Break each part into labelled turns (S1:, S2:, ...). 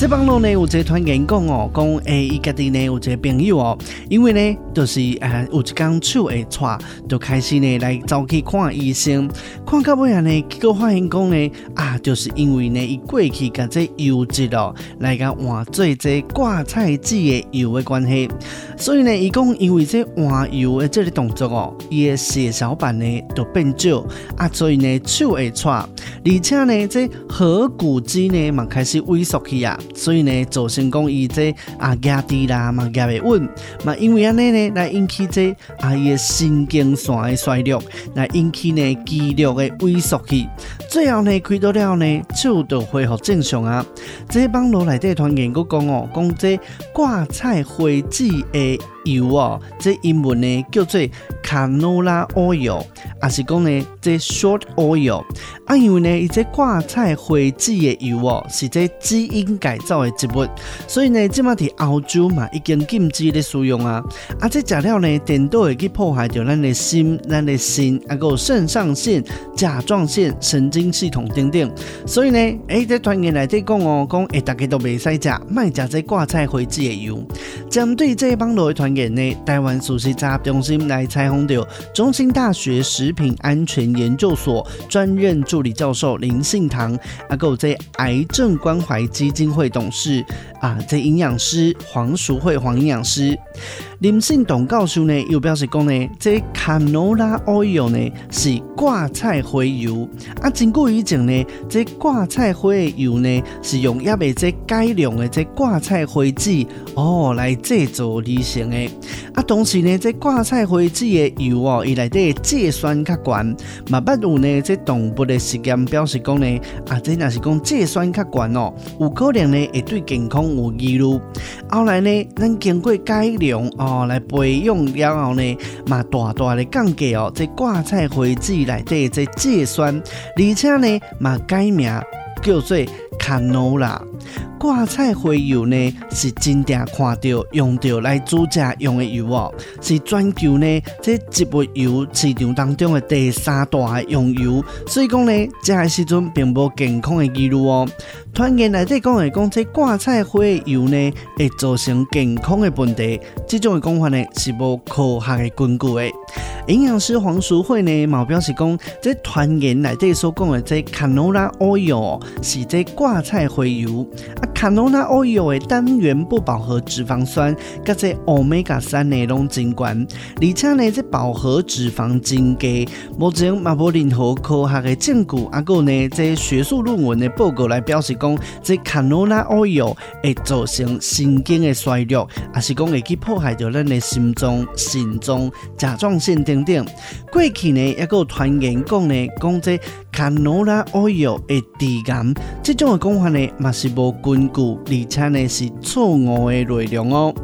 S1: 这帮路呢，有一个团员讲哦，讲诶，伊家己呢有一个朋友哦，因为呢，就是诶，有一天手会挫，就开始呢来走去看医生，看到尾啊呢，结果发现讲呢，啊，就是因为呢，伊过去甲这油脂哦，来甲换做这挂菜籽的油的关系，所以呢，伊讲因为这换油的这个动作哦，伊的血小板呢就变少，啊，所以呢手会挫，而且呢，这合谷肌呢嘛开始萎缩去啊。所以呢，造成讲伊这啊压低啦，嘛压袂稳，嘛因为安尼呢，来引起这啊伊的神经线的衰弱，来引起呢肌肉的萎缩去，最后呢开刀了呢，手就恢复正常啊。这网络内底团员佫讲哦，讲这挂菜花籽的油哦，这英文呢叫做 canola oil，也是讲呢这 short oil，啊因为呢伊这挂菜花籽的油哦，是这基因改造的植物，所以呢即马伫澳洲嘛已经禁止咧使用啊，啊这食了呢，颠倒会去破坏着咱的心、咱的心，啊个肾上腺、甲状腺、神经系统等等，所以呢，诶、欸，这团员内底讲哦，讲诶，大家都袂使食，卖食这挂菜花籽的油。针对这帮路的团员呢，台湾素食杂中心来采访到中兴大学食品安全研究所专任助理教授林信堂，啊个这癌症关怀基金会董事啊，这营养师黄淑慧黄营养师。林信董教授呢，又表示讲呢，这 canola oil 呢是挂菜灰油啊。经过以前呢，这挂菜花油呢是用亚未这改良的这挂菜花籽哦来制作而成的啊。同时呢，这挂菜花籽的油哦，伊内底芥酸较悬，嘛不有呢这动物的实验表示讲呢，啊这若是讲芥酸较悬哦，有可能呢会对健康有益咯。后来呢，咱经过改良哦。哦，来培养了后呢，嘛大大的降低哦，这挂菜花籽内底这芥酸，而且呢，嘛改名叫做卡诺拉。挂菜花油呢，是真正看到用到来煮食用的油哦，是全球呢这植物油市场当中的第三大的用油，所以讲呢，这个时阵并无健康的记录哦。团员内底讲的讲，这挂菜花油呢会造成健康的问题，这种的讲法呢是无科学的根据的。营养师黄淑慧呢，嘛表示讲，这团员内底所讲的这 canola oil 是这挂菜花油啊。canola oil 的单元不饱和脂肪酸，甲这 omega 三内容真高，而且呢，这饱和脂肪真低，目前嘛无任何科学的证据，啊个呢，这学术论文的报告来表示讲，这 canola oil 会造成神经的衰弱，也是讲会去破坏着咱的心脏、肾脏、甲状腺等等。过去呢，也有传言讲呢，讲这 canola oil 会致癌，这种的讲法呢，嘛是无根据。而且呢是错误的内容哦。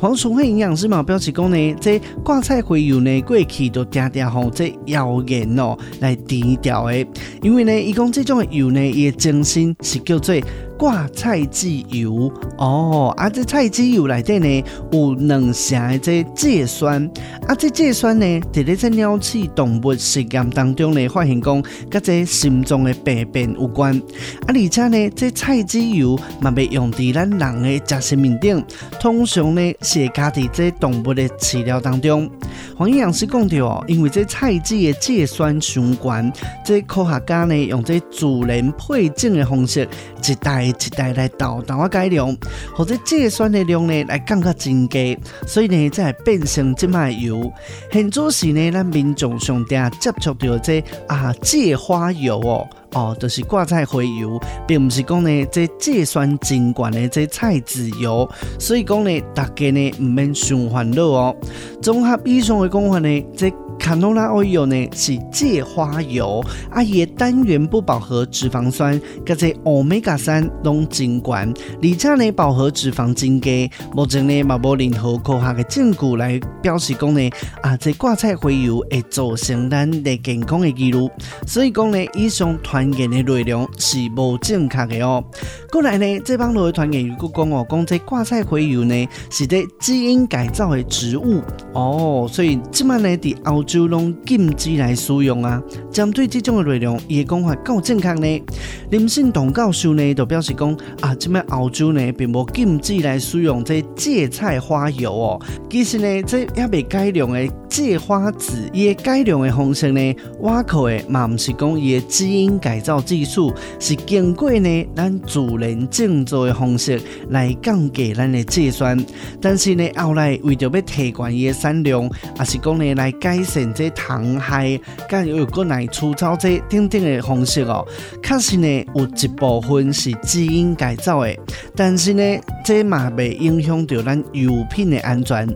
S1: 黄淑慧营养师嘛表示讲呢，这挂菜回油呢过去都定定吼这谣言哦来低调诶，因为呢伊讲这种的油呢伊的真心是叫做。挂菜籽油哦，啊，这菜籽油内底呢有两成的这芥酸，啊，这芥酸呢在咧这鸟鼠动物实验当中呢发现讲，跟这心脏的病变有关，啊，而且呢这菜籽油嘛被用在咱人的食食面顶，通常呢是加在这动物的饲料当中。黄营养师讲到哦，因为这菜籽的芥酸相关，这科学家呢用这自然配种的方式一代。一代来倒倒啊改良，或者芥酸的量呢来降到真低，所以呢才会变成这卖油。现做时呢，咱民众上底接触到这啊芥花油哦哦，就是挂菜花油，并不是讲呢这芥酸真管的这菜籽油，所以讲呢大家呢唔免伤烦恼哦。综合以上的讲法呢，这。卡诺拉 oil 呢是芥花油，啊也单元不饱和脂肪酸，加这 omega 三拢真管，而且呢饱和脂肪真低，目前呢嘛无任何科学的证据来表示讲呢啊这挂菜花油会造成咱的健康的记录，所以讲呢以上团传言的内容是无正确的哦。过来呢，这帮路的传言又讲哦，讲这挂菜花油呢是在基因改造的植物哦，所以即卖呢，伫澳洲拢禁止来使用啊。针对这种的内容，伊的讲法够正确呢。林信东教授呢，就表示讲啊，即卖澳洲呢，并无禁止来使用这芥菜花油哦。其实呢，这也未改良的芥花籽，伊个改良的方式呢，挖口的嘛，毋是讲伊个基因改造技术，是经过呢咱自然种作的方式来降低咱的芥酸。但是呢，后来为着要提高伊个产量，也是讲呢来改善这虫害，甲又过来除草这等等的方式哦。确实呢，有一部分是基因改造的，但是呢，这嘛未影响到咱油品的安全。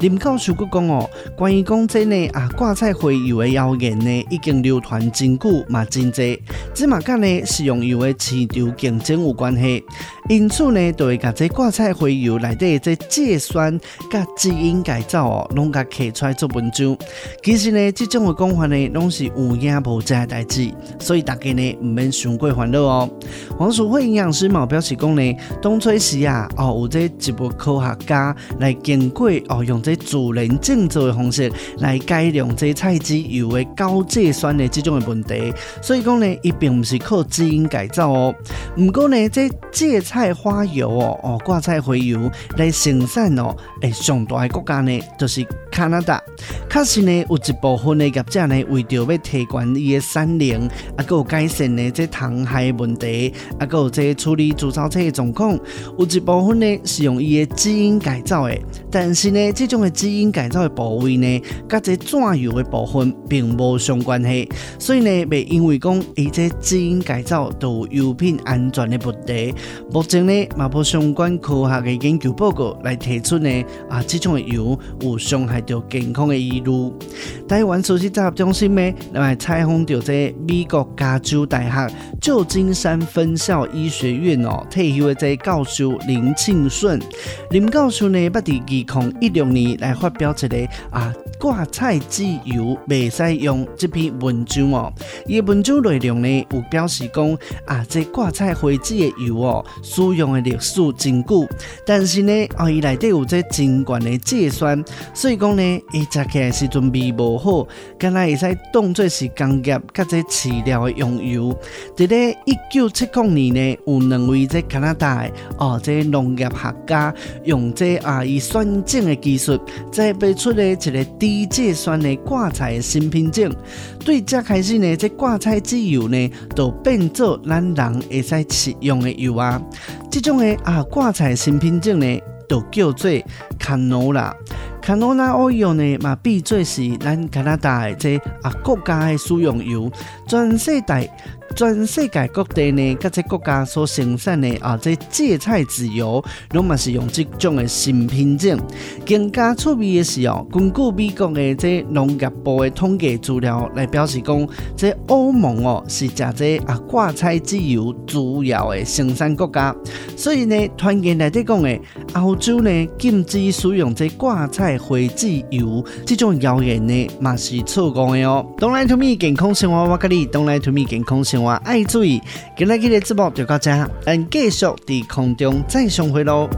S1: 林教授阁讲哦，关于讲真呢啊挂菜花油的谣言呢，已经流传真久嘛真济，这嘛甲呢是用油的市场竞争有关系。因此呢，就会甲这挂菜花油内底这芥酸甲基因改造哦，拢甲刻出来做文章。其实呢，这种的讲法呢，拢是有影无迹的代志，所以大家呢唔免伤过烦恼哦。黄淑惠营养师嘛表示讲呢，当初时啊，哦有这一部科学家来经过哦，用这自然种作的方式来改良这菜籽油的高芥酸的这种的问题，所以讲呢，伊并不是靠基因改造哦。不过呢，这芥菜菜花油哦哦，挂菜花油来生产哦，诶，上大的国家呢，就是加拿大。确实呢，有一部分的业者呢，为着要提高伊的产量，啊，有改善呢这虫害问题，啊，有这处理除草车的状况，有一部分呢是用伊的基因改造的。但是呢，这种的基因改造的部位呢，甲这转油的部分并无相关系，所以呢，袂因为讲伊这基因改造都有油品安全的问题。目前呢，嘛无相关科学的研究报告来提出呢，啊，这种的油有伤害到健康的疑虑。台湾首席综合中心呢，来采访到这美国加州大学旧金山分校医学院哦，退休的这教授林庆顺，林教授呢，捌伫二零一六年来发表一个啊。挂菜籽油未使用这篇文章哦，伊文章内容呢有表示讲啊，这挂菜花籽的油哦，使用的历史真久，但是呢，哦伊内底有这真悬的芥酸，所以讲呢，伊食起来时阵味无好，敢若会使当作是工业甲这饲料的用油。伫咧一九七零年呢，有两位这加拿大哦，这农业学家用这啊伊酸碱的技术，再培出了一个。低芥酸的挂菜的新品种，对这开始呢，这挂菜籽油呢，都变做咱人会使食用的油啊。这种的啊挂菜新品种呢，都叫做卡诺拉。卡罗拉 oil 呢，嘛比做是咱加拿大的这啊国家的使用油，全世界。全世界各地呢，各个国家所生产的啊，这芥菜籽油，拢嘛是用这种的新品种。更加趣味的是哦，根据美国的这农业部的统计资料来表示讲，这欧盟哦是食这啊挂菜籽油主要的生产国家。所以呢，团结来底讲的，欧洲呢禁止使用这挂菜花籽油，这种谣言呢嘛是错误的哦。Don't lie to me，健康生活我跟你，Don't lie to me，健康生活。爱注意，今日的直播就到这，咱继续在空中再相会喽。